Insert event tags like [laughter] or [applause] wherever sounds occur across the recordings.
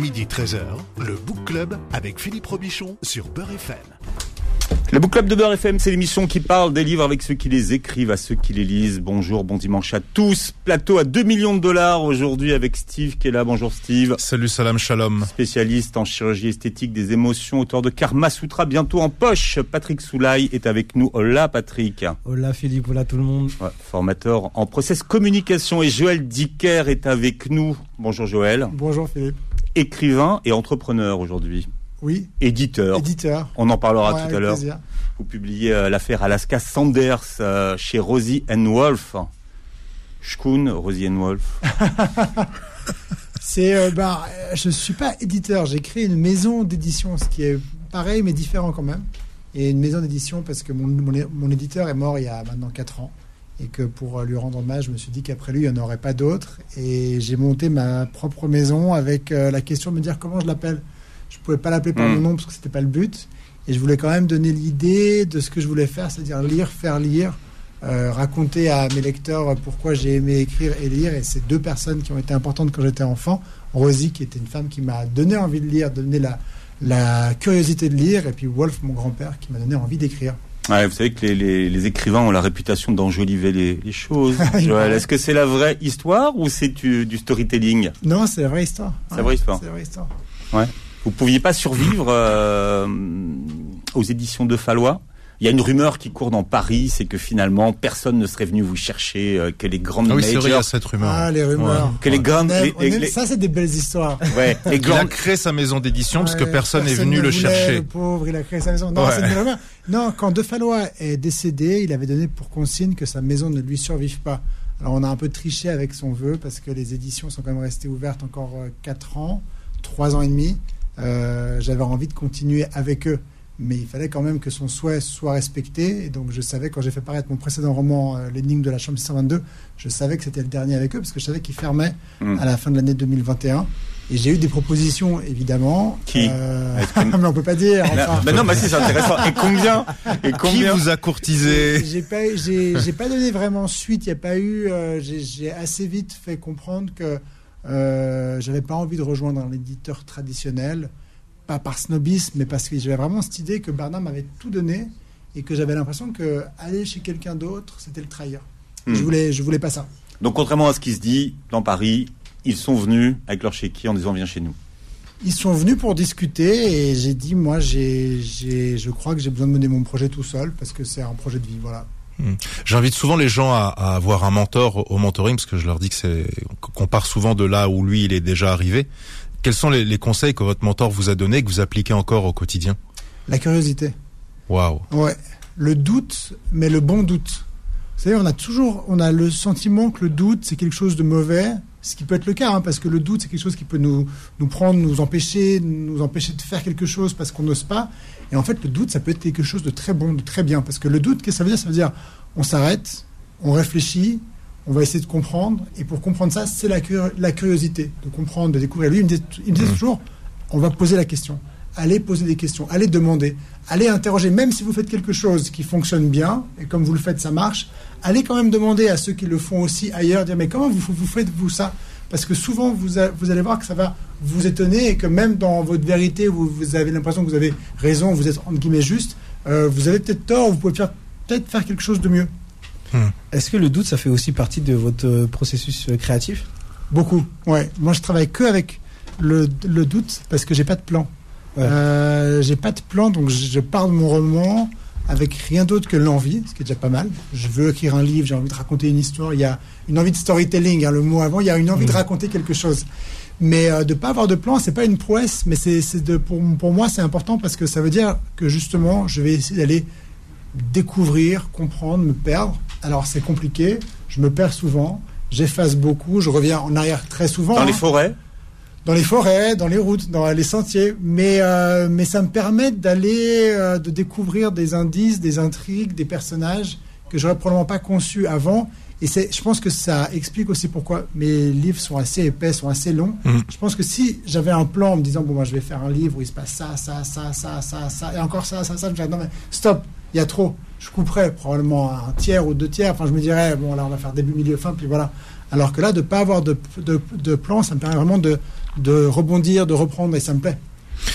Midi 13h, le Book Club avec Philippe Robichon sur Beurre FM. Le Book Club de Beurre FM, c'est l'émission qui parle des livres avec ceux qui les écrivent, à ceux qui les lisent. Bonjour, bon dimanche à tous. Plateau à 2 millions de dollars aujourd'hui avec Steve qui est là. Bonjour Steve. Salut, salam, shalom. Spécialiste en chirurgie esthétique des émotions, auteur de Karma Sutra, bientôt en poche. Patrick Soulaï est avec nous. Hola Patrick. Hola Philippe, hola tout le monde. Ouais, formateur en process communication. Et Joël Dicker est avec nous. Bonjour Joël. Bonjour Philippe. Écrivain et entrepreneur aujourd'hui. Oui. Éditeur. Éditeur. On en parlera Ouais, tout à l'heure. Vous publiez euh, l'affaire Alaska Sanders euh, chez Rosie and Wolf. Schkoon, Rosie and Wolf. [laughs] C'est euh, bah, je suis pas éditeur, j'ai créé une maison d'édition, ce qui est pareil mais différent quand même. Et une maison d'édition parce que mon, mon, mon éditeur est mort il y a maintenant 4 ans et que pour lui rendre hommage, je me suis dit qu'après lui, il n'y en aurait pas d'autres. Et j'ai monté ma propre maison avec euh, la question de me dire comment je l'appelle. Je pouvais pas l'appeler par Mm. mon nom parce que c'était pas le but. Et je voulais quand même donner l'idée de ce que je voulais faire, c'est-à-dire lire, faire lire, euh, raconter à mes lecteurs pourquoi j'ai aimé écrire et lire. Et c'est deux personnes qui ont été importantes quand j'étais enfant. Rosie, qui était une femme qui m'a donné envie de lire, donné la, la curiosité de lire, et puis Wolf, mon grand-père, qui m'a donné envie d'écrire. Ouais, vous savez que les, les- les écrivains ont la réputation d'enjoliver les, les choses. [laughs] Joël, est-ce que c'est la vraie histoire ou c'est du, du storytelling? Non, c'est la vraie histoire. C'est la vraie histoire. C'est la vraie histoire. Vous pouviez pas survivre euh, aux éditions de Fallois? Il y a une rumeur qui court dans Paris, c'est que finalement personne ne serait venu vous chercher, euh, que les grandes Ah oui, c'est vrai, il y majors, a cette rumeur. Ah, les rumeurs. que les On grandes, aime- les- les- les- Ça, c'est des belles histoires. [laughs] ouais, les Il a créé sa maison d'édition parce que Ouais, personne n'est venu le voulait, chercher. Le pauvre, il a créé sa maison. Non, Ouais. c'est une rumeur. Non, quand De Fallois est décédé, il avait donné pour consigne que sa maison ne lui survive pas. Alors on a un peu triché avec son vœu parce que les éditions sont quand même restées ouvertes encore 4 ans, 3 ans et demi. Euh, J'avais envie de continuer avec eux. Mais il fallait quand même que son souhait soit respecté. Et donc je savais, quand j'ai fait paraître mon précédent roman, euh, L'énigme de la chambre 622, je savais que c'était le dernier avec eux parce que je savais qu'il fermait Hmm. à la fin de l'année 2021. Et j'ai eu des propositions, évidemment. Qui Euh, [laughs] que- mais on peut pas dire. Enfin, Ben non, mais si, c'est intéressant. Et combien [laughs] Et Qui combien vous a courtisé j'ai pas, j'ai, j'ai pas donné vraiment suite. Il y a pas eu. euh, j'ai, j'ai assez vite fait comprendre que euh, j'avais pas envie de rejoindre un éditeur traditionnel, pas par snobisme, mais parce que j'avais vraiment cette idée que Bernard m'avait tout donné et que j'avais l'impression que aller chez quelqu'un d'autre, c'était le trahir. Hmm. Je voulais, je voulais pas ça. Donc contrairement à ce qui se dit dans Paris, ils sont venus avec leur chéquier en disant viens chez nous. Ils sont venus pour discuter et j'ai dit moi j'ai, j'ai, je crois que j'ai besoin de mener mon projet tout seul parce que c'est un projet de vie voilà. J'invite souvent les gens à, à avoir un mentor au mentoring parce que je leur dis que c'est qu'on part souvent de là où lui il est déjà arrivé. Quels sont les, les conseils que votre mentor vous a donnés que vous appliquez encore au quotidien? La curiosité. Waouh. Ouais, le doute, mais le bon doute. Vous savez, on a toujours, on a le sentiment que le doute c'est quelque chose de mauvais, ce qui peut être le cas, hein, parce que le doute c'est quelque chose qui peut nous nous prendre, nous empêcher, nous empêcher de faire quelque chose parce qu'on n'ose pas. Et en fait, le doute ça peut être quelque chose de très bon, de très bien, parce que le doute, qu'est-ce que ça veut dire? Ça veut dire, on s'arrête, on réfléchit, on va essayer de comprendre, et pour comprendre ça, c'est la, cur- la curiosité, de comprendre, de découvrir. Lui, il me il me disait toujours, on va poser la question. Allez poser des questions, allez demander, allez interroger, même si vous faites quelque chose qui fonctionne bien, et comme vous le faites, ça marche, allez quand même demander à ceux qui le font aussi ailleurs, dire mais comment vous, vous faites-vous ça? Parce que souvent, vous, a- vous allez voir que ça va vous étonner et que même dans votre vérité, vous, vous avez l'impression que vous avez raison, vous êtes entre guillemets juste, euh, vous avez peut-être tort, vous pouvez peut-être faire quelque chose de mieux. Est-ce que le doute, ça fait aussi partie de votre euh, processus euh, créatif? Beaucoup, ouais. Moi, je travaille que avec le, le doute parce que j'ai pas de plan. Ouais. Euh, j'ai pas de plan, donc je, pars de mon roman avec rien d'autre que l'envie, ce qui est déjà pas mal. Je veux écrire un livre, j'ai envie de raconter une histoire. Il y a une envie de storytelling, hein, le mot avant. Il y a une envie de raconter quelque chose. Mais euh, de pas avoir de plan, c'est pas une prouesse, mais c'est de pour, pour moi c'est important parce que ça veut dire que justement, je vais essayer d'aller découvrir, comprendre, me perdre. Alors c'est compliqué, je me perds souvent, j'efface beaucoup, je reviens en arrière très souvent. Dans les forêts, dans les forêts, dans les routes, dans les sentiers. Mais, euh, mais ça me permet d'aller, euh, de découvrir des indices, des intrigues, des personnages que j'aurais probablement pas conçus avant. Et c'est, je pense que ça explique aussi pourquoi mes livres sont assez épais, sont assez longs. Mhm. Je pense que si j'avais un plan en me disant, bon, moi, je vais faire un livre où il se passe ça, ça, ça, ça, ça, ça, et encore ça, ça, ça, je me dirais, non, mais stop, il y a trop. Je couperais probablement un tiers ou deux tiers. Enfin, je me dirais, bon, là, on va faire début, milieu, fin, puis voilà. Alors que là, de pas avoir de, de, de plan, ça me permet vraiment de, de rebondir, de reprendre, et ça me plaît.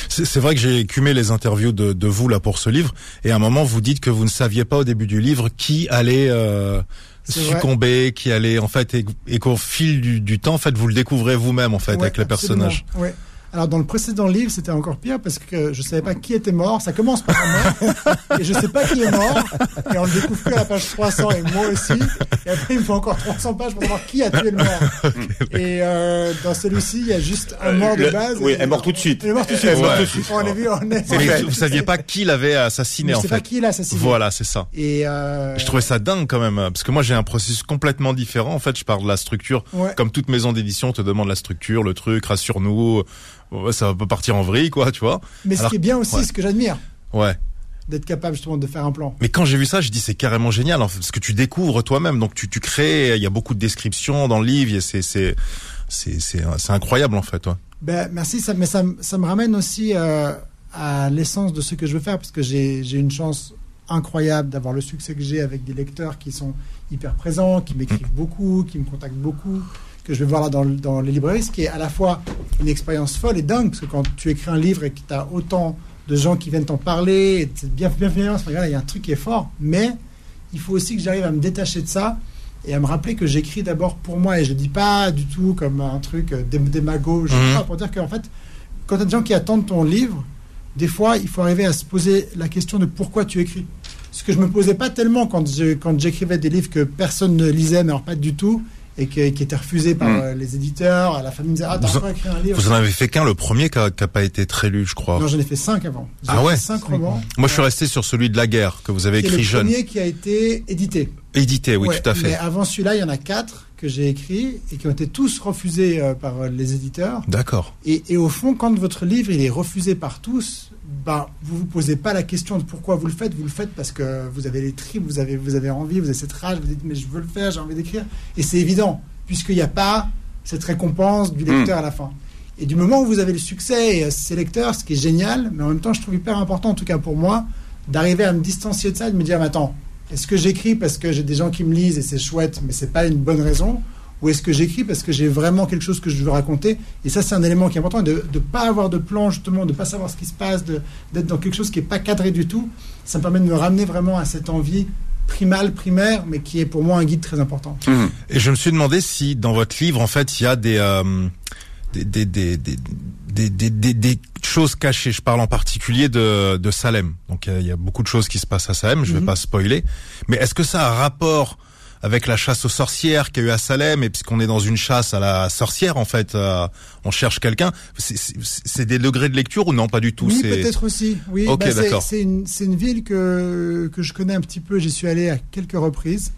C'est vrai que j'ai écumé les interviews de, de vous là pour ce livre, et à un moment vous dites que vous ne saviez pas au début du livre qui allait euh, vrai. succomber, qui allait en fait, et, et qu'au fil du, du temps, en fait, vous le découvrez vous-même en fait Ouais, avec les personnages. Ouais. Alors dans le précédent livre, c'était encore pire parce que je savais pas qui était mort. Ça commence par un mort et je sais pas qui est mort et on le découvre que à la page 300 et moi aussi. Et après il me faut encore 300 pages pour savoir qui a tué le mort. [laughs] et euh, dans celui-ci, il y a juste un mort de base. oui, est morte tout de suite. Elle est morte tout de suite. Ouais. suite. On l'a vu, on est. Mais vous, vous saviez pas qui l'avait assassiné Je en sais fait. pas qui l'a assassiné. Voilà, c'est ça. Et euh, Je trouvais ça dingue quand même, parce que moi j'ai un processus complètement différent. En fait, je parle de la structure. Ouais. Comme toute maison d'édition, on te demande la structure, le truc, rassure-nous. Ouais, ça peut partir en vrille, quoi, tu vois. Mais ce qui est bien aussi, ouais. ce que j'admire, Ouais. d'être capable justement de faire un plan. Mais quand j'ai vu ça, je dis c'est carrément génial, parce que tu découvres toi-même. Donc tu, tu crées. Il y a beaucoup de descriptions dans le livre. C'est incroyable en fait. toi. Ben, merci, ça, mais ça, me- ça me ramène aussi euh, à l'essence de ce que je veux faire, parce que j'ai j'ai une chance incroyable d'avoir le succès que j'ai avec des lecteurs qui sont hyper présents, qui m'écrivent beaucoup, qui me contactent beaucoup, que je vais voir là dans, le- dans les librairies, ce qui est à la fois une expérience folle et dingue, parce que quand tu écris un livre et que tu as autant de gens qui viennent t'en parler, c'est bien bienveillance, regarde, il y a un truc qui est fort, mais il faut aussi que j'arrive à me détacher de ça et à me rappeler que j'écris d'abord pour moi et je dis pas du tout comme un truc euh, dé- démago, je pas, pour dire qu'en fait, quand tu as des gens qui attendent ton livre, des fois, il faut arriver à se poser la question de pourquoi tu écris. Ce que je me posais pas tellement quand je- quand j'écrivais des livres que personne ne lisait, mais alors pas du tout, et que- qui étaient refusés par Mhm. euh, les éditeurs, la famille me disait Ah, t'as encore écrit un livre Vous en avez fait qu'un, le premier qui a, qui a pas été très lu, je crois. Non, j'en ai fait cinq avant. Ah ouais Cinq romans. Moi, je suis resté sur celui de la guerre que vous avez C'est écrit le jeune, premier qui a été édité. édité, oui, Ouais, tout à fait. Mais avant celui-là, il y en a quatre que j'ai écrits et qui ont été tous refusés euh, par euh, les éditeurs. D'accord. Et, et au fond, quand votre livre il est refusé par tous, bah, vous vous posez pas la question de pourquoi vous le faites. Vous le faites parce que vous avez les tripes, vous avez, vous avez envie, vous avez cette rage, vous dites mais je veux le faire, j'ai envie d'écrire. Et c'est évident, puisqu'il n'y a pas cette récompense du lecteur à la fin. Et du moment où vous avez le succès et euh, ces lecteurs, ce qui est génial, mais en même temps, je trouve hyper important, en tout cas pour moi, d'arriver à me distancier de ça et de me dire, mais attends, est-ce que j'écris parce que j'ai des gens qui me lisent et c'est chouette, mais c'est pas une bonne raison Ou est-ce que j'écris parce que j'ai vraiment quelque chose que je veux raconter Et ça, c'est un élément qui est important, de ne pas avoir de plan, justement, de ne pas savoir ce qui se passe, d'être dans quelque chose qui n'est pas cadré du tout. Ça me permet de me ramener vraiment à cette envie primale, primaire, mais qui est pour moi un guide très important. Hum. Et je me suis demandé si dans votre livre, en fait, il y a des euh, des, des, des, des, des, des, des- des choses cachées. Je parle en particulier de, de Salem. Donc il y a- il y, a beaucoup de choses qui se passent à Salem. Je vais Mhm. pas spoiler, mais est-ce que ça a un rapport avec la chasse aux sorcières qu'il y a eu à Salem et puisqu'on est dans une chasse à la sorcière en fait, euh, on cherche quelqu'un. C'est- des degrés de lecture ou non? Pas du tout Oui, peut-être aussi. Oui, Bah, c'est- une, ville que, que je connais un petit peu. J'y suis allé à quelques reprises.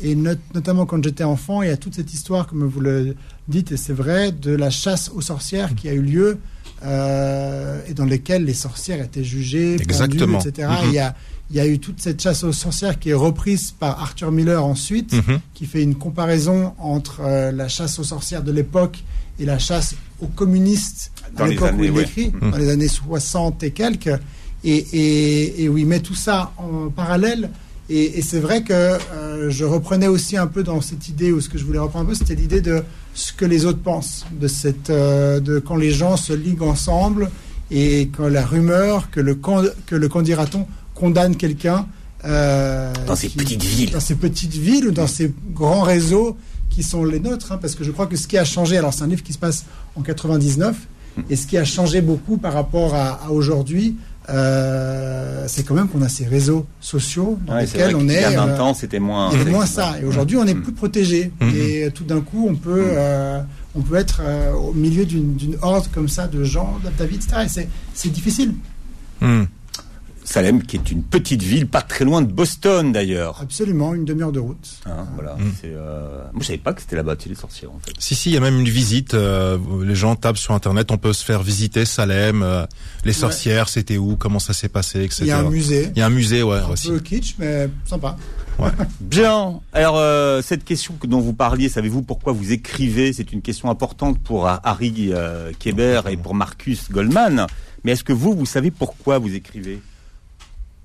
Et not- notamment quand j'étais enfant, il y a toute cette histoire, comme vous le dites, et c'est vrai, de la chasse aux sorcières qui a eu lieu euh, et dans lesquelles les sorcières étaient jugées, pendues, etc. Et Il, y a, il y a eu toute cette chasse aux sorcières qui est reprise par Arthur Miller ensuite Mhm. qui fait une comparaison entre euh, la chasse aux sorcières de l'époque et la chasse aux communistes Dans à les l'époque où années, il ouais. écrit, Mhm. dans les années 60 et quelques, et, et, et où il met tout ça en parallèle. Et, et c'est vrai que euh, je reprenais aussi un peu dans cette idée, ou ce que je voulais reprendre un peu, c'était l'idée de ce que les autres pensent, de, cette, euh, de quand les gens se liguent ensemble et quand la rumeur que le, que le candidaton condamne quelqu'un. euh, Dans ces qui- petites villes. dans ces petites villes ou dans ces grands réseaux qui sont les nôtres, hein, parce que je crois que ce qui a changé, alors c'est un livre qui se passe en 99, et ce qui a changé beaucoup par rapport à, à aujourd'hui, euh, c'est quand même qu'on a ces réseaux sociaux dans Ouais, lesquels on qu'il y est. a 20 euh, ans, c'était moins. il y avait moins ça. Et aujourd'hui, on est Mm. plus protégé. Mhm. Et tout d'un coup, on peut, Mm. euh, on peut être euh, au milieu d'une d'une horde comme ça de gens, vie, etc. Et c'est- c'est difficile. Salem, qui est une petite ville, pas très loin de Boston d'ailleurs. Absolument, une demi-heure de route. Hein, voilà. Mm. C'est, euh... Moi, je savais pas que c'était là-bas, tu les sorcières en fait. Si, si, il y a même une visite. euh, les gens tapent sur Internet, on peut se faire visiter Salem, euh, les sorcières, c'était où, comment ça s'est passé, etc. Il y a un musée. Il y a un musée, ouais, Un aussi. peu kitsch, mais sympa. [laughs] Bien. Alors, euh, cette question que- dont vous parliez, savez-vous pourquoi vous écrivez? C'est une question importante pour Harry euh, Kéber et pour Marcus Goldman. Mais est-ce que vous, vous savez pourquoi vous écrivez?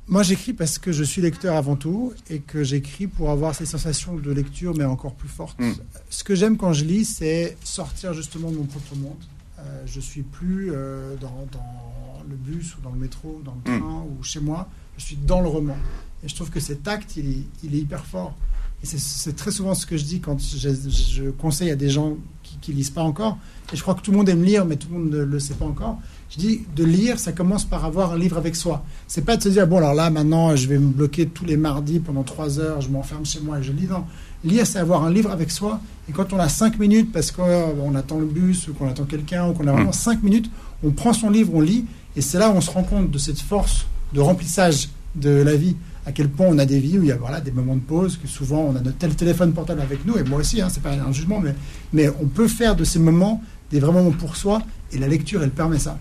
Moi, j'écris parce que je suis lecteur avant tout et que j'écris pour avoir ces sensations de lecture, mais encore plus fortes. Mm. Ce que j'aime quand je lis, c'est sortir justement de mon propre monde. Euh, je suis plus euh, dans, dans le bus ou dans le métro, ou dans le Mm. train ou chez moi. Je suis dans le roman. Et je trouve que cet acte, il est, il est hyper fort. Et c'est- très souvent ce que je dis quand je, je conseille à des gens qui, qui lisent pas encore. Et je crois que tout le monde aime lire, mais tout le monde ne le sait pas encore. Je dis de lire, ça commence par avoir un livre avec soi. C'est pas de se dire bon alors là maintenant je vais me bloquer tous les mardis pendant trois heures, je m'enferme chez moi et je lis. Non, lire c'est avoir un livre avec soi. Et quand on a cinq minutes parce qu'on attend le bus ou qu'on attend quelqu'un ou qu'on a vraiment cinq minutes, on prend son livre, on lit et c'est là où on se rend compte de cette force de remplissage de la vie. À quel point on a des vies où il y a voilà, des moments de pause, que souvent on a notre tel téléphone portable avec nous, et moi aussi, hein, c'est pas un jugement, mais, mais on peut faire de ces moments des vrais moments pour soi, et la lecture, elle permet ça.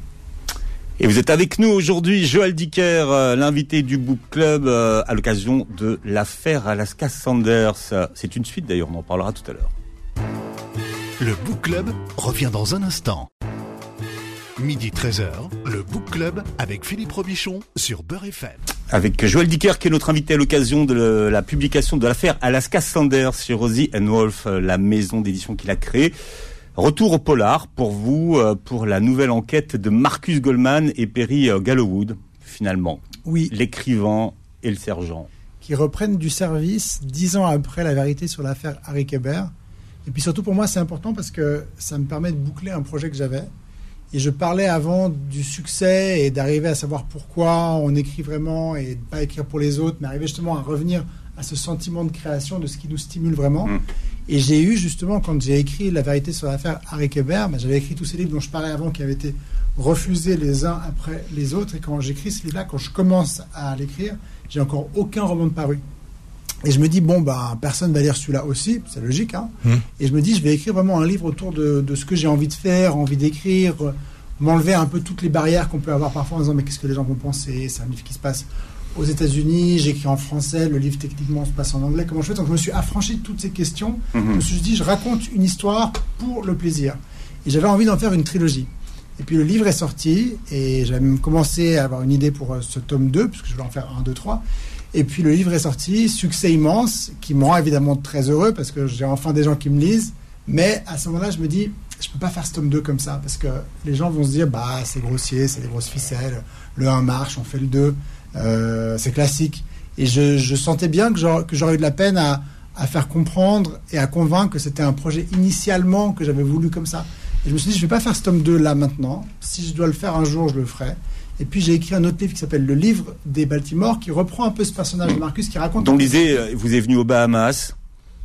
Et vous êtes avec nous aujourd'hui, Joël Dicker, euh, l'invité du Book Club, euh, à l'occasion de l'affaire Alaska Sanders. C'est une suite d'ailleurs, on en parlera tout à l'heure. Le Book Club revient dans un instant. Midi 13h, le Book Club avec Philippe Robichon sur Beurre FM. Avec Joël Dicker qui est notre invité à l'occasion de le- la publication de l'affaire Alaska Sanders chez Rosie and Wolf, euh, la maison d'édition qu'il a créée. Retour au polar pour vous, euh, pour la nouvelle enquête de Marcus Goldman et Perry euh, Gallowwood, finalement. Oui, L'écrivain et le sergent. qui reprennent du service dix ans après la vérité sur l'affaire Harry Kéber. Et puis surtout pour moi, c'est important parce que ça me permet de boucler un projet que j'avais. Et je parlais avant du succès et d'arriver à savoir pourquoi on écrit vraiment et de pas écrire pour les autres, mais arriver justement à revenir à ce sentiment de création, de ce qui nous stimule vraiment. Mm. Et j'ai eu justement, quand j'ai écrit La vérité sur l'affaire Harry Kéber, ben, j'avais écrit tous ces livres dont je parlais avant qui avaient été refusés les uns après les autres. Et quand j'écris ce livre-là, quand je commence à l'écrire, j'ai encore aucun roman de paru. Et je me dis, bon, bah, personne va lire celui-là aussi, c'est logique. Hein Mhm. Et je me dis, je vais écrire vraiment un livre autour de, de ce que j'ai envie de faire, envie d'écrire, m'enlever un peu toutes les barrières qu'on peut avoir parfois en disant, mais qu'est-ce que les gens vont penser C'est un livre qui se passe aux États-Unis, j'écris en français, le livre techniquement se passe en anglais, comment je fais Donc je me suis affranchi de toutes ces questions. Je me suis dit, je raconte une histoire pour le plaisir. Et j'avais envie d'en faire une trilogie. Et puis le livre est sorti, et j'avais même commencé à avoir une idée pour euh, ce tome 2, puisque je voulais en faire 1, 2, 3. Et puis le livre est sorti, succès immense, qui me rend évidemment très heureux, parce que j'ai enfin des gens qui me lisent. Mais à ce moment-là, je me dis, je peux pas faire ce tome 2 comme ça, parce que les gens vont se dire, bah c'est grossier, c'est des grosses ficelles, le 1 marche, on fait le 2, euh, c'est classique. Et je, je sentais bien que j'aurais eu de la peine à, à faire comprendre et à convaincre que c'était un projet initialement que j'avais voulu comme ça. Et je me suis dit, je vais pas faire ce tome 2 là maintenant. Si je dois le faire un jour, je le ferai. Et puis j'ai écrit un autre livre qui s'appelle Le livre des Baltimore, qui reprend un peu ce personnage de Marcus, qui raconte. Donc lisez, euh, vous êtes venu aux Bahamas.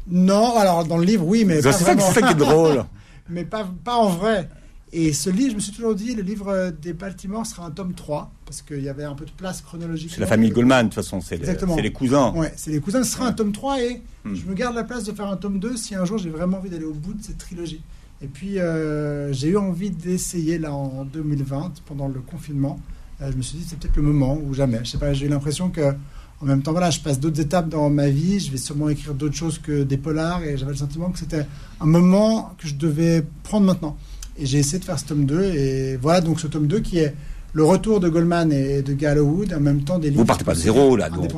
Non, alors dans le livre, oui, mais C'est ça, ça qui est drôle. [laughs] mais pas, pas en vrai. Et ce livre, je me suis toujours dit, le livre des Baltimore sera un tome 3, parce qu'il y avait un peu de place chronologique. C'est la famille Goldman, de toute façon, c'est les, cousins. Ouais, c'est les cousins. Ce sera un tome 3 et Hmm. je me garde la place de faire un tome 2 si un jour j'ai vraiment envie d'aller au bout de cette trilogie. Et puis euh, j'ai eu envie d'essayer là en 2020, pendant le confinement. Euh, je me suis dit c'est peut-être le moment ou jamais. Je sais pas, j'ai eu l'impression que en même temps, voilà, je passe d'autres étapes dans ma vie. Je vais sûrement écrire d'autres choses que des polars et j'avais le sentiment que c'était un moment que je devais prendre maintenant. Et j'ai essayé de faire ce tome 2 et voilà donc ce tome 2 qui est le retour de Goldman et de Gallowwood en même temps des livres. Vous partez pas de zéro, là, donc.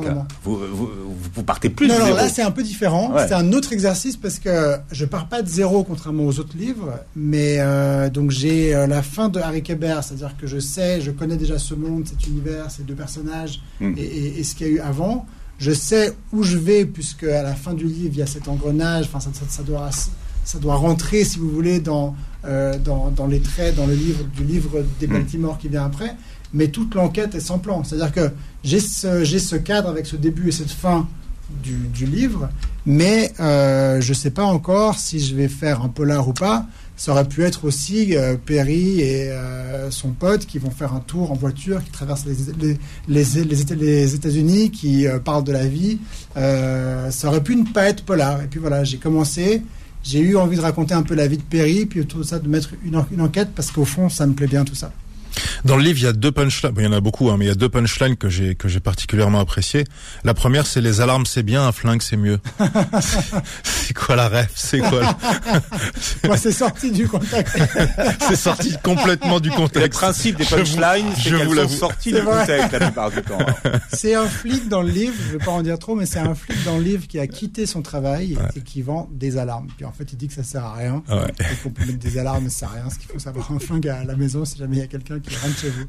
Vous, vous, vous partez plus non, de non, zéro. là c'est un peu différent. Ouais. C'est un autre exercice parce que je pars pas de zéro contrairement aux autres livres, mais euh, donc j'ai euh, la fin de Harry Kéber, c'est-à-dire que je sais, je connais déjà ce monde, cet univers, ces deux personnages Hmm. et, et- et ce qu'il y a eu avant. Je sais où je vais puisque à la fin du livre il y a cet engrenage. Enfin, ça, ça- ça doit ça doit rentrer, si vous voulez, dans, euh, dans, dans les traits, dans le livre du livre des Hmm. Baltimore qui vient après. Mais toute l'enquête est sans plan. C'est-à-dire que j'ai ce, j'ai ce cadre avec ce début et cette fin du, du livre, mais euh, je ne sais pas encore si je vais faire un polar ou pas. Ça aurait pu être aussi euh, Perry et son pote qui vont faire un tour en voiture, qui traversent les, les, les, les Éta- les États-Unis, qui parlent de la vie. Ça aurait pu ne pas être polar. Et puis voilà, j'ai commencé. J'ai eu envie de raconter un peu la vie de Perry, puis autour de ça de mettre une, une enquête, parce qu'au fond, ça me plaît bien tout ça. Dans le livre, il y a deux punchlines. Bon, il y en a beaucoup, hein, mais il y a deux punchlines que j'ai que j'ai particulièrement appréciées. La première, c'est les alarmes, c'est bien, un flingue, c'est mieux. [laughs] c'est quoi la rêve C'est quoi la- [laughs] Moi, c'est sorti du contexte. [laughs] C'est sorti complètement du Le contexte. principe des punchlines, c'est je qu'elles vous sont l'avoue. sorties C'est du contexte la plupart du temps. C'est un flic dans le livre, je vais pas en dire trop, mais c'est un flic dans le livre qui a quitté son travail et qui vend des alarmes. Puis en fait, il dit que ça sert à rien. Ouais. Et qu'on peut mettre des alarmes, ça sert à rien. Ce qu'il faut savoir un flingue à la maison si jamais il y a quelqu'un rentre chez vous.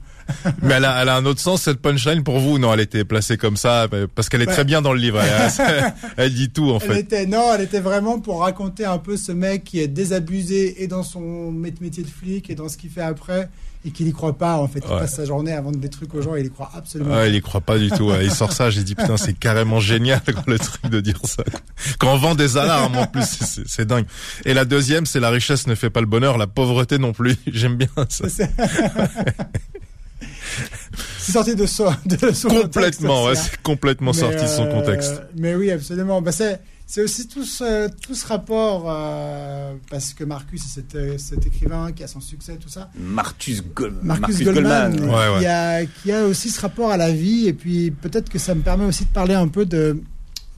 [laughs] Mais elle a, elle a un autre sens cette punchline pour vous Non, elle était placée comme ça euh, parce qu'elle est Ouais. très bien dans le livre. [laughs] Elle, elle dit tout en Elle fait. était, non, elle était vraiment pour raconter un peu ce mec qui est désabusé et dans son mét- métier de flic et dans ce qu'il fait après et qu'il y croit pas. En fait, il Ouais. passe sa journée à vendre des trucs aux gens et il y croit absolument Ouais, il y croit pas du tout. ouais. Il sort ça, j'ai dit putain, c'est carrément génial le truc de dire ça. Quand on vend des alarmes en plus, c'est- dingue. Et la deuxième, c'est la richesse ne fait pas le bonheur, la pauvreté non plus. [laughs] J'aime bien ça. [laughs] C'est sorti de son, de son Complètement, contexte, ça. c'est complètement Mais, sorti de son euh, contexte. Mais oui, absolument. Bah, c'est, c'est aussi tout ce, tout ce rapport, euh, parce que Marcus, c'est cet, cet écrivain qui a son succès, tout ça. Marcus, Gol- Marcus, Goldman, Ouais, ouais. Qui, a, qui a aussi ce rapport à la vie. Et puis peut-être que ça me permet aussi de parler un peu de,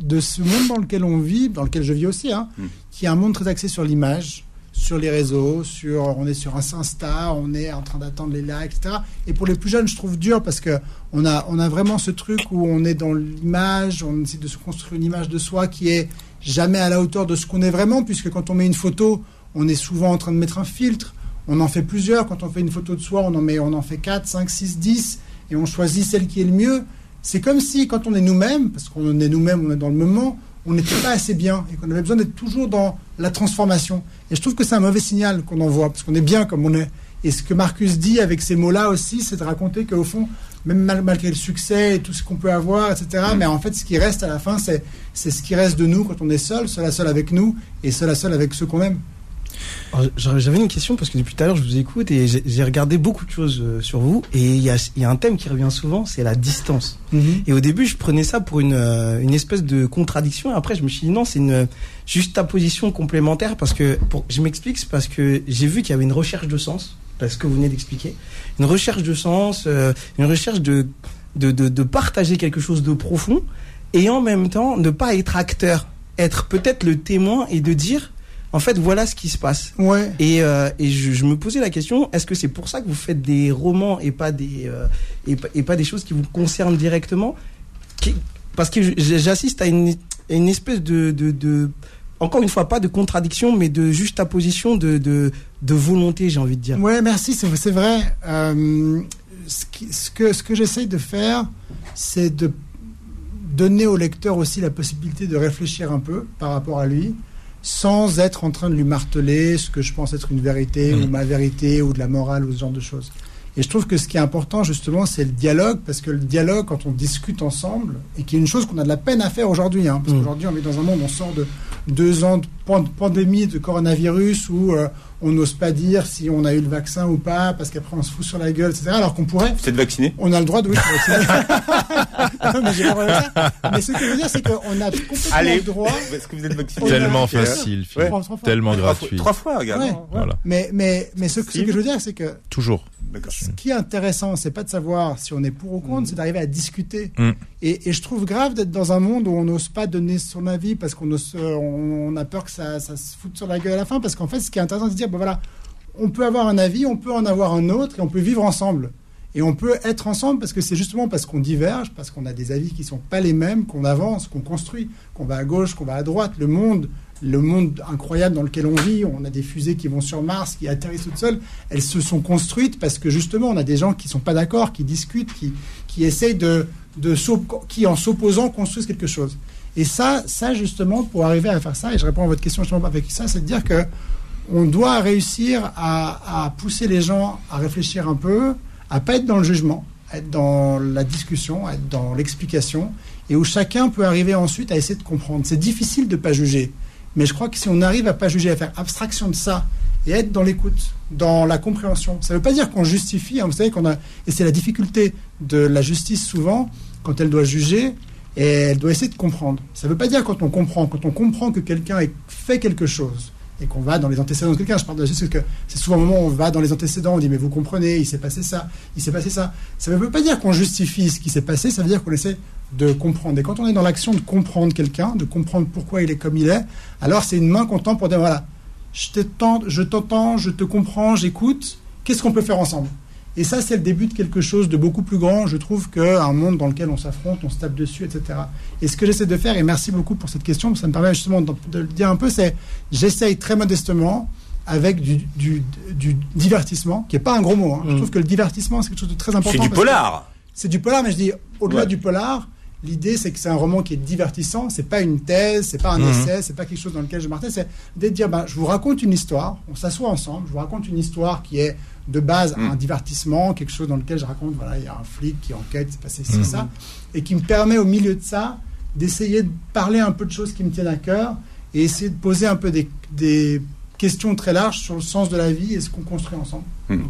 de ce monde dans lequel on vit, dans lequel je vis aussi, hein, Mm. qui est un monde très axé sur l'image, sur les réseaux, sur, on est sur un Insta, on est en train d'attendre les likes, etc. Et pour les plus jeunes, je trouve dur parce que on a, on a vraiment ce truc où on est dans l'image, on essaie de se construire une image de soi qui est jamais à la hauteur de ce qu'on est vraiment, puisque quand on met une photo, on est souvent en train de mettre un filtre. On en fait plusieurs. Quand on fait une photo de soi, on en, met, on en fait 4, 5, 6, 10, et on choisit celle qui est le mieux. C'est comme si, quand on est nous-mêmes, parce qu'on est nous-mêmes, on est dans le moment, on n'était pas assez bien, et qu'on avait besoin d'être toujours dans la transformation. Et je trouve que c'est un mauvais signal qu'on envoie, parce qu'on est bien comme on est. Et ce que Marcus dit avec ces mots-là aussi, c'est de raconter qu'au fond, même mal- malgré le succès et tout ce qu'on peut avoir, etc., mais en fait, ce qui reste à la fin, c'est c'est ce qui reste de nous quand on est seul, seul à seul avec nous, et seul à seul avec ceux qu'on aime. J'avais une question parce que depuis tout à l'heure je vous écoute et j'ai regardé beaucoup de choses euh, sur vous et il y a, il y a un thème qui revient souvent, c'est la distance. Et au début je prenais ça pour une, euh, une espèce de contradiction. Et après je me suis dit non c'est une juxtaposition complémentaire parce que pour, je m'explique c'est parce que j'ai vu qu'il y avait une recherche de sens, parce que vous venez d'expliquer, une recherche de sens, euh, une recherche de, de, de, de partager quelque chose de profond et en même temps ne pas être acteur, être peut-être le témoin et de dire en fait voilà ce qui se passe. Ouais. Et, euh, et je, je me posais la question, est-ce que c'est pour ça que vous faites des romans et pas des, euh, et, pas- et pas des choses qui vous concernent directement? Parce que j'assiste à une, à une espèce de, de, de- encore une fois, pas de contradiction, mais de juxtaposition de, de, de volonté, j'ai envie de dire. Ouais, merci, c'est c'est vrai. Euh, ce, qui- ce que, ce que j'essaye de faire, c'est de donner au lecteur aussi la possibilité de réfléchir un peu par rapport à lui, sans être en train de lui marteler ce que je pense être une vérité ou ma vérité ou de la morale ou ce genre de choses. Et je trouve que ce qui est important justement, c'est le dialogue, parce que le dialogue, quand on discute ensemble, et qui est une chose qu'on a de la peine à faire aujourd'hui, hein, parce Mm. qu'aujourd'hui on est dans un monde, on sort de deux ans de pandémie de coronavirus où euh, on n'ose pas dire si on a eu le vaccin ou pas, parce qu'après on se fout sur la gueule, etc. Alors qu'on pourrait, Vous êtes vacciné on a le droit de oui, je suis vacciné. [laughs] non, mais ça. Mais ce que je veux dire, c'est qu'on a complètement Allez, le droit. [laughs] est-ce que vous êtes vacciné Tellement facile, Philippe. Trois- trois fois. tellement Trois fois- gratuit. Trois fois, regarde. Ouais. Voilà, Mais, mais, mais ce, que- ce Si. que je veux dire, c'est que toujours. D'accord. ce qui est intéressant, c'est pas de savoir si on est pour ou contre, c'est d'arriver à discuter. Mm. Et, et je trouve grave d'être dans un monde où on n'ose pas donner son avis parce qu'on ose- euh, on, on a peur que ça, ça se foute sur la gueule à la fin. Parce qu'en fait, ce qui est intéressant, c'est de dire, ben voilà, on peut avoir un avis, on peut en avoir un autre, et on peut vivre ensemble. Et on peut être ensemble parce que c'est justement parce qu'on diverge, parce qu'on a des avis qui sont pas les mêmes, qu'on avance, qu'on construit, qu'on va à gauche, qu'on va à droite. Le monde, le monde incroyable dans lequel on vit, on a des fusées qui vont sur Mars, qui atterrissent toutes seules, elles se sont construites parce que justement on a des gens qui sont pas d'accord, qui discutent, qui, qui essayent de, de qui en s'opposant construisent quelque chose. Et ça, ça justement, pour arriver à faire ça, et je réponds à votre question justement avec ça, c'est de dire que on doit réussir à, pousser les gens à réfléchir un peu, à pas être dans le jugement, à être dans la discussion, à être dans l'explication, et où chacun peut arriver ensuite à essayer de comprendre. C'est difficile de pas juger, mais je crois que si on arrive à pas juger, à faire abstraction de ça, et être dans l'écoute, dans la compréhension, ça ne veut pas dire qu'on justifie. hein. vous savez qu'on a, et c'est la difficulté de la justice souvent quand elle doit juger, et elle doit essayer de comprendre. Ça ne veut pas dire quand on comprend, quand on comprend que quelqu'un ait fait quelque chose et qu'on va dans les antécédents de quelqu'un. Je parle de parce que c'est souvent le moment où on va dans les antécédents, on dit mais vous comprenez, il s'est passé ça, il s'est passé ça. Ça ne veut pas dire qu'on justifie ce qui s'est passé, ça veut dire qu'on essaie de comprendre. Et quand on est dans l'action de comprendre quelqu'un, de comprendre pourquoi il est comme il est, alors c'est une main qu'on tend pour dire voilà, je t'entends, je t'entends, je te comprends, j'écoute, qu'est-ce qu'on peut faire ensemble? Et ça, c'est le début de quelque chose de beaucoup plus grand, je trouve, qu'un monde dans lequel on s'affronte, on se tape dessus, etc. Et ce que j'essaie de faire, et merci beaucoup pour cette question, ça me permet justement de, le dire un peu, c'est j'essaye très modestement, avec du, du, divertissement, qui n'est pas un gros mot. Hein. Je mm. trouve que le divertissement, c'est quelque chose de très important. C'est du polar. C'est du polar, mais je dis, au-delà du polar, L'idée, c'est que c'est un roman qui est divertissant. C'est pas une thèse, c'est pas un mhm. essai, c'est pas quelque chose dans lequel je martèle. C'est de dire, ben, je vous raconte une histoire. On s'assoit ensemble. Je vous raconte une histoire qui est de base un divertissement, quelque chose dans lequel je raconte, voilà, il y a un flic qui enquête, c'est passé ci, ça, et qui me permet au milieu de ça d'essayer de parler un peu de choses qui me tiennent à cœur et essayer de poser un peu des, questions très larges sur le sens de la vie et ce qu'on construit ensemble. Mhm.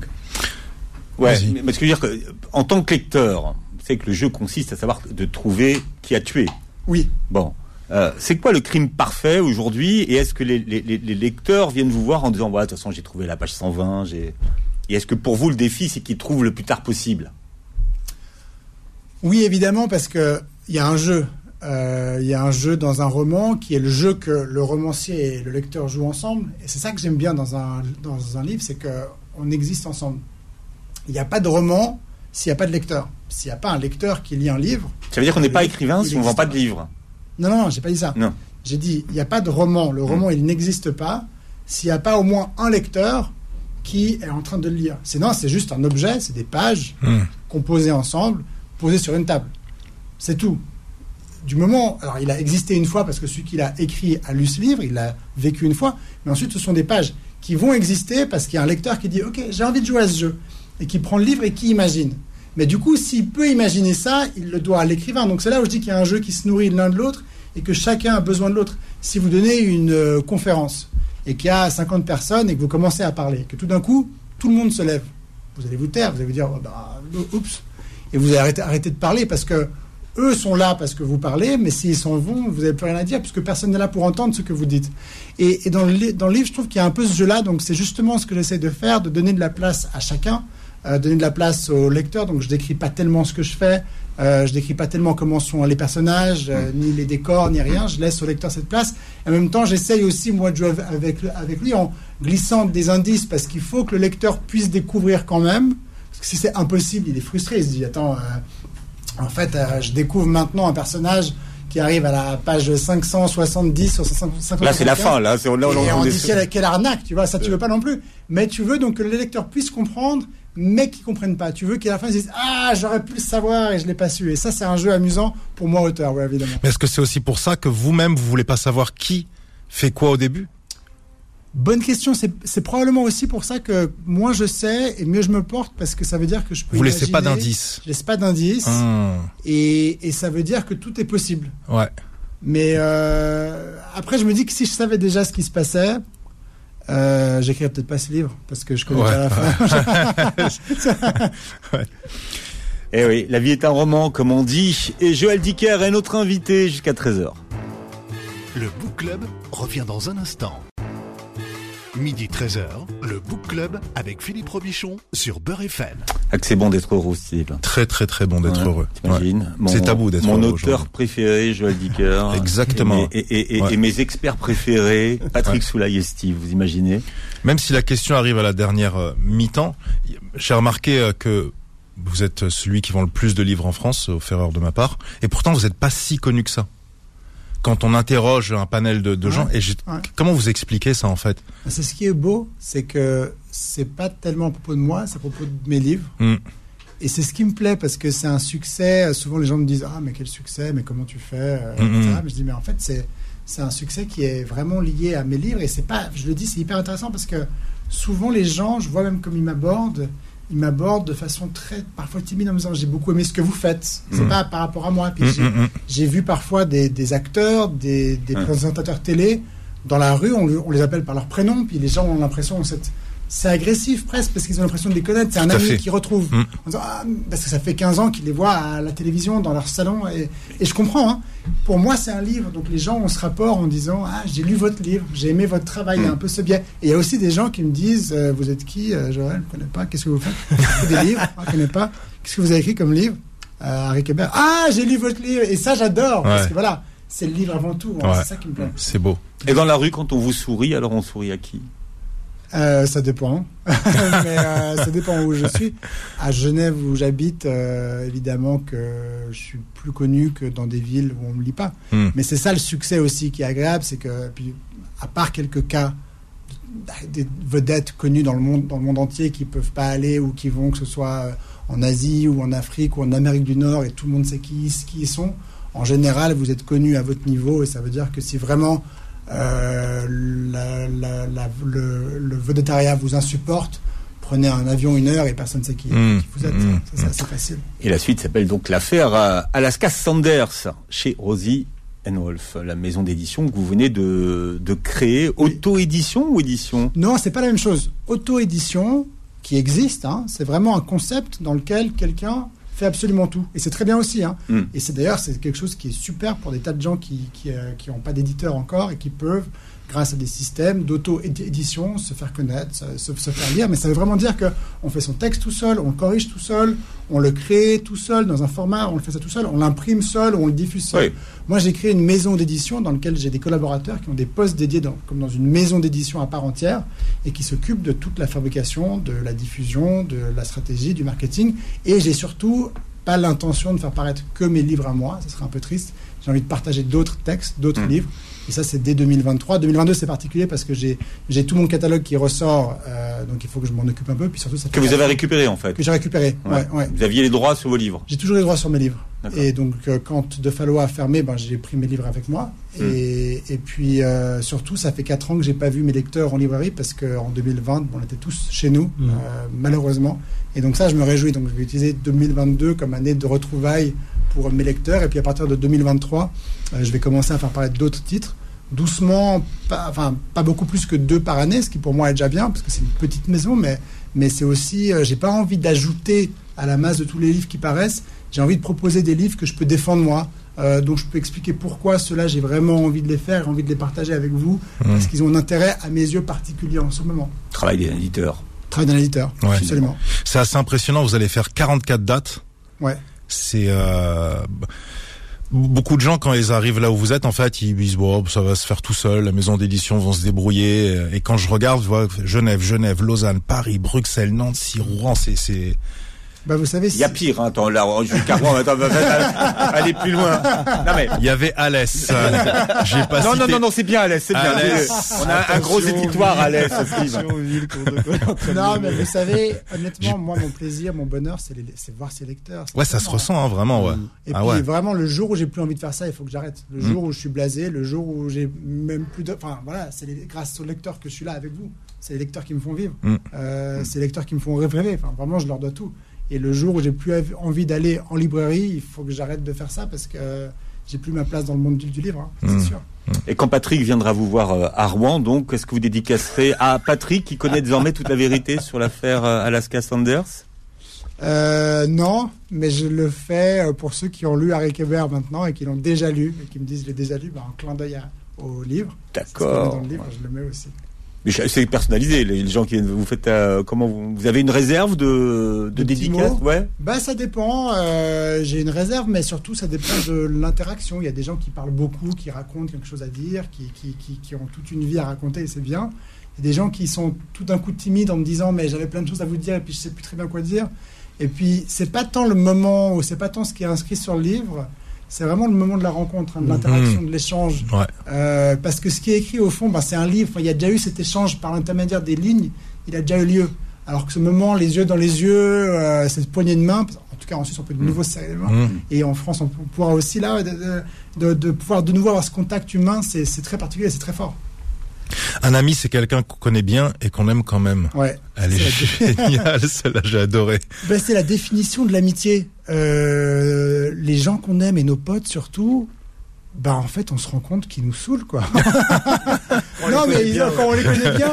ouais, mais ce que je veux dire que en tant que lecteur, c'est que le jeu consiste à savoir de trouver qui a tué. Oui. Bon. Euh, c'est quoi le crime parfait aujourd'hui Et est-ce que les, lecteurs viennent vous voir en disant voilà, de toute façon, j'ai trouvé la page 120 Et est-ce que pour vous, le défi, c'est qu'ils trouvent le plus tard possible? Oui, évidemment, parce qu'il y a un jeu. Euh, il y a un jeu dans un roman qui est le jeu que le romancier et le lecteur jouent ensemble. Et c'est ça que j'aime bien dans un, dans un livre c'est qu'on existe ensemble. Il n'y a pas de roman s'il n'y a pas de lecteur. S'il n'y a pas un lecteur qui lit un livre. Ça veut dire qu'on n'est pas écrivain si on ne vend pas de livre Non, non, j'ai pas dit ça. Non. J'ai dit, il n'y a pas de roman. Le roman, il n'existe pas s'il n'y a pas au moins un lecteur qui est en train de le lire. Sinon, c'est juste un objet, c'est des pages hmm. composées ensemble, posées sur une table. C'est tout. Du moment, alors il a existé une fois parce que celui qui l'a écrit a lu ce livre, il l'a vécu une fois, mais ensuite ce sont des pages qui vont exister parce qu'il y a un lecteur qui dit, ok, j'ai envie de jouer à ce jeu et qui prend le livre et qui imagine. Mais du coup, s'il peut imaginer ça, il le doit à l'écrivain. Donc c'est là où je dis qu'il y a un jeu qui se nourrit l'un de l'autre et que chacun a besoin de l'autre. Si vous donnez une euh, conférence et qu'il y a 50 personnes et que vous commencez à parler, que tout d'un coup, tout le monde se lève, vous allez vous taire, vous allez vous dire, oh, bah, oups, et vous allez arrêter, de parler parce que eux sont là parce que vous parlez, mais s'ils s'en vont, vous n'avez plus rien à dire puisque personne n'est là pour entendre ce que vous dites. Et, dans, le, dans le livre, je trouve qu'il y a un peu ce jeu-là, donc c'est justement ce que j'essaie de faire, de donner de la place à chacun euh, donner de la place au lecteur. Donc je décris pas tellement ce que je fais, euh, je décris pas tellement comment sont les personnages, euh, ni les décors, ni rien. Je laisse au lecteur cette place. Et en même temps, j'essaye aussi moi de jouer avec, avec lui en glissant des indices parce qu'il faut que le lecteur puisse découvrir quand même. Parce que si c'est impossible, il est frustré. Il se dit attends, en fait, je découvre maintenant un personnage qui arrive à la page 570 sur 570. Là, c'est la fin, là. On, là, on, et on, dit quelle, arnaque, tu vois, ça tu veux pas non plus. Mais tu veux donc que le lecteur puisse comprendre mais qui comprennent pas. Tu veux qu'à la fin ils disent ah j'aurais pu le savoir et je l'ai pas su. Et ça c'est un jeu amusant pour moi auteur, oui évidemment. Mais est-ce que c'est aussi pour ça que vous-même vous voulez pas savoir qui fait quoi au début? Bonne question. C'est probablement aussi pour ça que moins je sais et mieux je me porte parce que ça veut dire que je peux. Vous laissez pas d'indices. Je laisse pas d'indices. Et, et, ça veut dire que tout est possible. Ouais. Mais euh, après, je me dis que si je savais déjà ce qui se passait, euh, J'écrirai peut-être pas ce livre parce que je connais pas la fin. [laughs] Eh oui, la vie est un roman, comme on dit. Et Joël Dicker est notre invité jusqu'à 13h. Le Book Club revient dans un instant. Midi 13h, le Book Club avec Philippe Robichon sur Beurre FM. Ah, c'est bon d'être heureux, Steve. Très très très bon d'être heureux. C'est tabou d'être heureux. Mon auteur préféré, Joël Dicker. [laughs] Exactement. Et, mes experts préférés, Patrick Soulaille et Steve, vous imaginez Même si la question arrive à la dernière euh, mi-temps, j'ai remarqué euh, que vous êtes celui qui vend le plus de livres en France, au erreur de ma part, et pourtant vous n'êtes pas si connu que ça quand on interroge un panel de, gens. Et comment vous expliquez ça en fait bah, C'est ce qui est beau, c'est que c'est pas tellement à propos de moi, c'est à propos de mes livres. Hmm. Et c'est ce qui me plaît parce que c'est un succès. Souvent les gens me disent ah mais quel succès, mais comment tu fais, euh, hmm, hmm. Mais je dis mais en fait c'est c'est un succès qui est vraiment lié à mes livres et c'est pas, je le dis, c'est hyper intéressant parce que souvent les gens, je vois même comme ils m'abordent, il m'aborde de façon très parfois timide en me disant j'ai beaucoup aimé ce que vous faites. C'est mm. pas par rapport à moi. Puis mm, mm, j'ai vu parfois des, acteurs, des, présentateurs télé dans la rue, on, les appelle par leur prénom, puis les gens ont l'impression cette c'est agressif presque parce qu'ils ont l'impression de les connaître. C'est un ami qu'ils retrouvent. Mm. En disant, Ah, parce que ça fait 15 ans qu'ils les voient à la télévision, dans leur salon. Et, et je comprends. hein. Pour moi, c'est un livre. Donc les gens ont ce rapport en disant Ah, j'ai lu votre livre, j'ai aimé votre travail. Il y a un peu ce biais. Et il y a aussi des gens qui me disent euh, Vous êtes qui, euh, Joël Je ne connais pas. Qu'est-ce que vous faites? Des livres? Je ne connais pas. Qu'est-ce que vous avez écrit comme livre? Euh, Harry Kéber. Ah, j'ai lu votre livre. Et ça, j'adore. Parce que voilà, c'est le livre avant tout. hein. Ouais. C'est ça qui me plaît. C'est beau. Et dans la rue, quand on vous sourit, alors on sourit à qui? Euh, ça dépend. [laughs] Mais euh, ça dépend où je suis. À Genève, où j'habite, euh, évidemment que je suis plus connu que dans des villes où on me lit pas. Hmm. Mais c'est ça le succès aussi qui est agréable, c'est que, puis, à part quelques cas des vedettes connues dans le monde, dans le monde entier qui peuvent pas aller ou qui vont, que ce soit en Asie ou en Afrique ou en Amérique du Nord et tout le monde sait qui, qui ils sont. En général, vous êtes connu à votre niveau et ça veut dire que si vraiment la- la- la- le, le vedettariat vous insupporte, prenez un avion une heure et personne ne sait qui, Mm. qui vous êtes. Mm. C'est assez facile. Et la suite s'appelle donc l'affaire euh, Alaska Sanders chez Rosie Wolf, la maison d'édition que vous venez de, de créer. Auto-édition ou édition? Non, c'est pas la même chose. Auto-édition, qui existe, hein, c'est vraiment un concept dans lequel quelqu'un fait absolument tout. Et c'est très bien aussi. Hein. Mm. Et c'est d'ailleurs c'est quelque chose qui est super pour des tas de gens qui qui, euh, qui ont pas d'éditeur encore et qui peuvent, grâce à des systèmes d'auto-édition, se faire connaître, se, faire lire. Mais ça veut vraiment dire que on fait son texte tout seul, on le corrige tout seul, on le crée tout seul dans un format, on le fait ça tout seul, on l'imprime seul, on le diffuse seul. Oui. Moi, j'ai créé une maison d'édition dans laquelle j'ai des collaborateurs qui ont des postes dédiés dans, comme dans une maison d'édition à part entière et qui s'occupent de toute la fabrication, de la diffusion, de la stratégie, du marketing. Et j'ai surtout pas l'intention de faire paraître que mes livres à moi, ce serait un peu triste. J'ai envie de partager d'autres textes, d'autres Mm. livres. Et ça, c'est dès 2023. 2022, c'est particulier parce que j'ai tout mon catalogue qui ressort, euh, donc il faut que je m'en occupe un peu. Puis surtout, ça que vous avez récupéré en fait. que j'ai récupéré. Ouais. Ouais, ouais. Vous aviez les droits sur vos livres. J'ai toujours les droits sur mes livres. Et donc, euh, quand De Fallois a fermé, ben, j'ai pris mes livres avec moi. Hmm. Et, et puis, euh, surtout, ça fait 4 ans que j'ai pas vu mes lecteurs en librairie parce qu'en 2020, bon, on était tous chez nous, Hmm. euh, malheureusement. Et donc, ça, je me réjouis. Donc, je vais utiliser 2022 comme année de retrouvailles pour mes lecteurs. Et puis, à partir de 2023, euh, je vais commencer à faire paraître d'autres titres. Doucement, pas, enfin, pas beaucoup plus que deux par année, ce qui pour moi est déjà bien parce que c'est une petite maison, mais, mais c'est aussi, j'ai pas envie d'ajouter à la masse de tous les livres qui paraissent. J'ai envie de proposer des livres que je peux défendre moi, euh, dont je peux expliquer pourquoi ceux-là j'ai vraiment envie de les faire, envie de les partager avec vous, parce qu'ils ont un intérêt à mes yeux particulier en ce moment. Travail des éditeurs. Travail d'un éditeur, Ouais. absolument. C'est assez impressionnant. Vous allez faire 44 dates. Ouais. C'est euh, beaucoup de gens quand ils arrivent là où vous êtes, en fait, ils disent bon, ça va se faire tout seul. La maison d'édition vont se débrouiller. Et quand je regarde, je vois Genève, Genève, Lausanne, Paris, Bruxelles, Nancy, Rouen, c'est c'est Bah, vous savez, Il y a pire, hein. attends, là, je carrément, attends, aller plus loin. Non, mais. Il y avait Alès. [laughs] J'ai pas Non, non, cité. non, non, c'est bien, Alès, c'est bien. Alès. On a un gros éditoire, Alès, [laughs] non, mais vous savez, honnêtement, moi, mon plaisir, mon bonheur, c'est voir ses lecteurs. Ouais, ça se ressent, hein, vraiment, ouais. Et Ah puis ouais. vraiment le jour où j'ai plus envie de faire ça, il faut que j'arrête. Le Mm. jour où je suis blasé, le jour où j'ai même plus de, enfin voilà, c'est les- grâce aux lecteurs que je suis là avec vous. C'est les lecteurs qui me font vivre. Mm. Euh, c'est les lecteurs qui me font rêver. Enfin vraiment, je leur dois tout. Et le jour où j'ai plus envie d'aller en librairie, il faut que j'arrête de faire ça parce que j'ai plus ma place dans le monde du, du livre, hein, c'est sûr. Et quand Patrick viendra vous voir euh, à Rouen, donc, est-ce que vous dédicacerez à Patrick qui connaît désormais toute la vérité sur l'affaire euh, Alaska Sanders? Euh, non, mais je le fais pour ceux qui ont lu Harry Kéber maintenant et qui l'ont déjà lu et qui me disent je l'ai déjà lu, bah, un clin d'œil au livre. D'accord. Dans le livre, je le mets aussi. Mais c'est personnalisé, les, les gens qui vous faites, euh, comment vous, vous avez une réserve de, de dédicaces Ouais. Bah ça dépend. euh, J'ai une réserve, mais surtout ça dépend de l'interaction. Il y a des gens qui parlent beaucoup, qui racontent quelque chose à dire, qui, qui, qui, qui ont toute une vie à raconter et c'est bien. Il y a des gens qui sont tout d'un coup timides en me disant mais j'avais plein de choses à vous dire et puis je sais plus très bien quoi dire. Et puis c'est pas tant le moment ou c'est pas tant ce qui est inscrit sur le livre, c'est vraiment le moment de la rencontre, hein, de l'interaction, de l'échange. Ouais. Euh, parce que ce qui est écrit au fond, bah, c'est un livre. Il y a déjà eu cet échange par l'intermédiaire des lignes. Il a déjà eu lieu. Alors que ce moment, les yeux dans les yeux, euh, cette poignée de main, en tout cas en Suisse on peut de nouveau se serrer les mains. Mmh. Et en France on pourra aussi là de, de- pouvoir de nouveau avoir ce contact humain, c'est très particulier, c'est très fort. Un ami, c'est quelqu'un qu'on connaît bien et qu'on aime quand même. Ouais. Elle est géniale, [laughs] celle-là, j'ai adoré. Ben, c'est la définition de l'amitié. Euh, les gens qu'on aime et nos potes surtout, bah en fait, on se rend compte qu'ils nous saoulent, quoi. [laughs] [laughs] non, mais ils, quand on les connaît bien.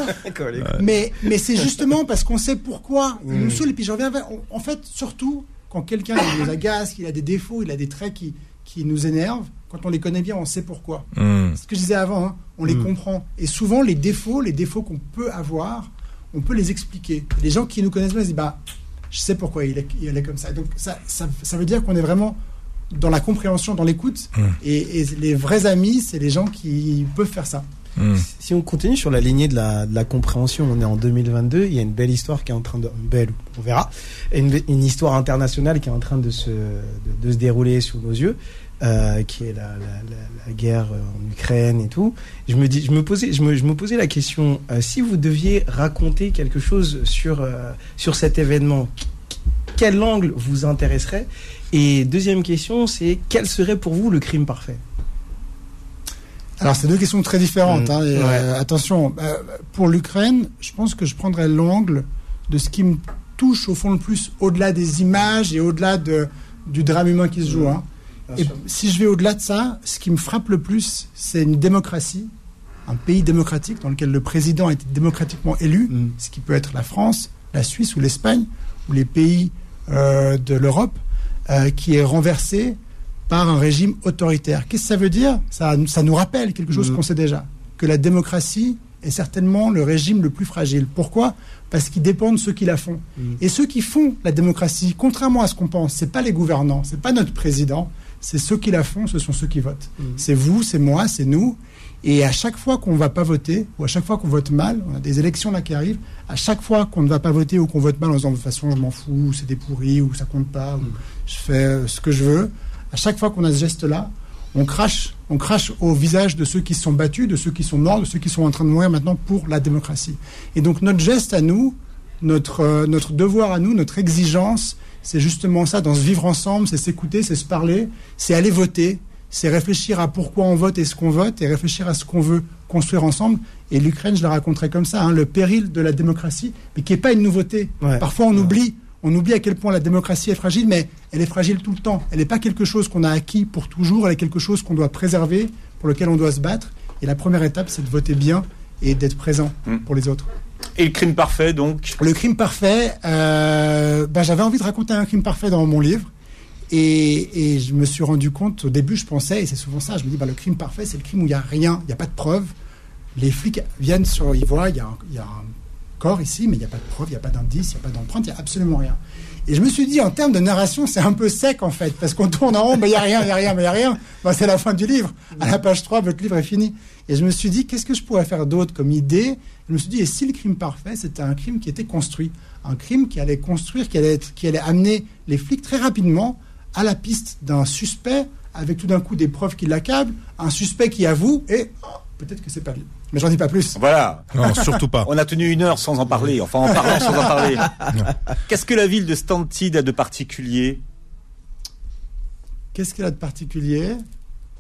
mais mais c'est justement parce qu'on sait pourquoi ils nous Mm. saoulent. Et puis je reviens vers- on- En fait, surtout quand quelqu'un nous agace, qu'il a des défauts, il a des traits qui, qui nous énervent, quand on les connaît bien, on sait pourquoi. Hmm. C'est ce que je disais avant, hein, on les Mm. comprend. Et souvent, les défauts, les défauts qu'on peut avoir, on peut les expliquer. Les gens qui nous connaissent bien, ils disent, bah, je sais pourquoi il est, il est comme ça. Donc, ça, ça, ça veut dire qu'on est vraiment dans la compréhension, dans l'écoute. Mm. Et, et les vrais amis, c'est les gens qui peuvent faire ça. Hmm. Si on continue sur la lignée de la, de la compréhension, on est en 2022, il y a une belle histoire qui est en train de... Belle, on verra. Une, une histoire internationale qui est en train de se, de, de se dérouler sous nos yeux, euh, qui est la, la, la, la guerre euh, en Ukraine et tout. Je me, dis, je me, posais, je me, je me posais la question, euh, si vous deviez raconter quelque chose sur, euh, sur cet événement, quel angle vous intéresserait? Et deuxième question, c'est quel serait pour vous le crime parfait? Alors, c'est deux questions très différentes. Mm. hein, et, Ouais. attention, pour l'Ukraine, je pense que je prendrais l'angle de ce qui me touche au fond le plus, au-delà des images et au-delà de, du drame humain qui se joue. hein. Et si je vais au-delà de ça, ce qui me frappe le plus, c'est une démocratie, un pays démocratique dans lequel le président a été démocratiquement élu, Mm. ce qui peut être la France, la Suisse ou l'Espagne, ou les pays euh, de l'Europe, euh, qui est renversé par un régime autoritaire. Qu'est-ce que ça veut dire? Ça, ça nous rappelle quelque chose Mhm. qu'on sait déjà, que la démocratie est certainement le régime le plus fragile. Pourquoi? Parce qu'il dépend de ceux qui la font. Mhm. Et ceux qui font la démocratie, contrairement à ce qu'on pense, c'est pas les gouvernants, c'est pas notre président, c'est ceux qui la font, ce sont ceux qui votent. Mhm. C'est vous, c'est moi, c'est nous. Et à chaque fois qu'on ne va pas voter, ou à chaque fois qu'on vote mal, on a des élections là qui arrivent, à chaque fois qu'on ne va pas voter ou qu'on vote mal en disant de toute façon je m'en fous, ou c'est des pourris, ou ça compte pas, ou je fais euh, ce que je veux, à chaque fois qu'on a ce geste-là, on crache, on crache au visage de ceux qui se sont battus, de ceux qui sont morts, de ceux qui sont en train de mourir maintenant pour la démocratie. Et donc notre geste à nous, notre, euh, notre devoir à nous, notre exigence, c'est justement ça, dans ce vivre ensemble, c'est s'écouter, c'est se parler, c'est aller voter, c'est réfléchir à pourquoi on vote et ce qu'on vote, et réfléchir à ce qu'on veut construire ensemble. Et l'Ukraine, je la raconterai comme ça, hein, le péril de la démocratie, mais qui n'est pas une nouveauté. Ouais. Parfois, on oublie, on oublie à quel point la démocratie est fragile, mais elle est fragile tout le temps. Elle n'est pas quelque chose qu'on a acquis pour toujours, elle est quelque chose qu'on doit préserver, pour lequel on doit se battre. Et la première étape, c'est de voter bien et d'être présent Mm. pour les autres. Et le crime parfait, donc Le crime parfait, euh, bah, j'avais envie de raconter un crime parfait dans mon livre. Et, je me suis rendu compte, au début, je pensais, et c'est souvent ça, je me dis, bah, le crime parfait, c'est le crime où il n'y a rien, il n'y a pas de preuve. Les flics viennent sur, ils voient, il y, a un- corps ici, mais il n'y a pas de preuve, il n'y a pas d'indice, il n'y a pas d'empreinte, il n'y a absolument rien. Et je me suis dit, en termes de narration, c'est un peu sec, en fait, parce qu'on tourne en rond, bah, il n'y a rien, il n'y a rien, il n'y a rien. Bah, c'est la fin du livre. À la page 3, votre livre est fini. Et je me suis dit, qu'est-ce que je pourrais faire d'autre comme idée? Je me suis dit, et si le crime parfait, c'était un crime qui était construit Un crime qui allait construire, qui allait, être- qui allait amener les flics très rapidement à la piste d'un suspect, avec tout d'un coup des preuves qui l'accablent, un suspect qui avoue, et oh, peut-être que c'est pas lui. Mais j'en dis pas plus. Voilà. Non, surtout pas. [laughs] On a tenu une heure sans en parler, enfin en parlant sans en parler. [laughs] Qu'est-ce que la ville de Stantid a de particulier? Qu'est-ce qu'elle a de particulier?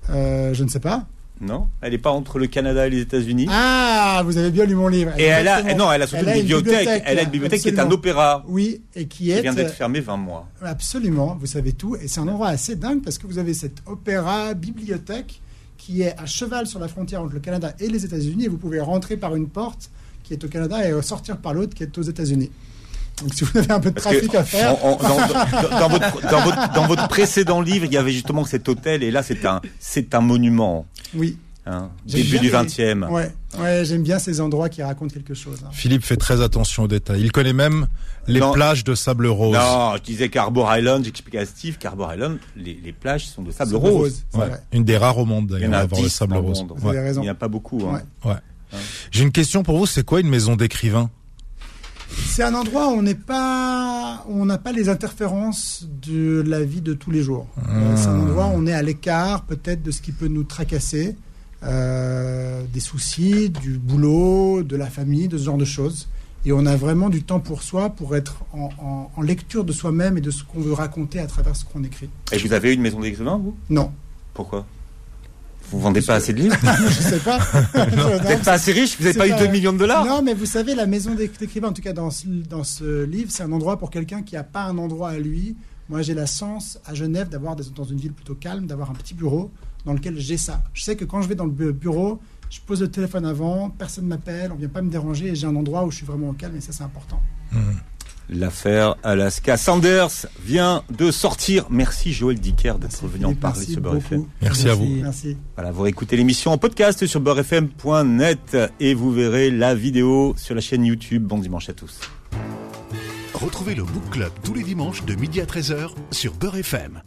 Euh, Je ne sais pas. Non Elle n'est pas entre le Canada et les États-Unis Ah, vous avez bien lu mon livre. Et elle a, non, elle a surtout Elle a une bibliothèque. Elle a une bibliothèque qui est un opéra Oui, et qui qui est vient d'être fermé 20 mois. Absolument, vous savez tout. Et c'est un endroit assez dingue parce que vous avez cette opéra bibliothèque qui est à cheval sur la frontière entre le Canada et les États-Unis. Et vous pouvez rentrer par une porte qui est au Canada et sortir par l'autre qui est aux États-Unis. Donc si vous avez un peu de Parce trafic à faire. on- on- [laughs] dans, dans- dans votre, dans, votre, dans votre précédent livre, il y avait justement cet hôtel, et là, c'est un, c'est un monument. Oui. hein, début du les- 20e. Ouais, ouais j'aime bien ces endroits qui racontent quelque chose. hein. Philippe fait très attention aux détails. Il connaît même les Non. plages de sable rose. Non, je disais Carbor Island, j'expliquais à Steve, Carbor Island, les, les plages sont de sable, Sable rose. rose, c'est Ouais. vrai. Une des rares au monde Il y d'ailleurs en à avoir le 10 sable rose. monde. Vous avez raison. Il n'y a pas beaucoup. hein. Ouais. Ouais. J'ai une question pour vous. C'est quoi une maison d'écrivain? C'est un endroit où on n'est pas, où on n'a pas les interférences de la vie de tous les jours. Euh, C'est un endroit où on est à l'écart, peut-être de ce qui peut nous tracasser, euh, des soucis, du boulot, de la famille, de ce genre de choses. Et on a vraiment du temps pour soi, pour être en, en- en lecture de soi-même et de ce qu'on veut raconter à travers ce qu'on écrit. Et vous avez une maison d'écrivain, vous? Non, Pourquoi? Vous vendez pas assez de livres [laughs] je sais pas. [laughs] Vous n'êtes pas assez riche Vous n'avez pas eu pas- 2 millions de dollars Non, mais vous savez, la maison d'éc- d'écrivain, en tout cas dans ce, dans ce livre, c'est un endroit pour quelqu'un qui n'a pas un endroit à lui. Moi, j'ai la chance à Genève d'avoir, des- dans une ville plutôt calme, d'avoir un petit bureau dans lequel j'ai ça. Je sais que quand je vais dans le bu- bureau, je pose le téléphone avant, personne m'appelle, on vient pas me déranger et j'ai un endroit où je suis vraiment au calme et ça c'est important. L'affaire Alaska Sanders vient de sortir. Merci Joël Dicker d'être venu en parler merci sur Beurre beaucoup. FM. Merci à vous. Merci. Voilà, vous réécoutez l'émission en podcast sur beurrefm.net et vous verrez la vidéo sur la chaîne YouTube. Bon dimanche à tous. Retrouvez le Book Club tous les dimanches de midi à 13h sur Beurre FM.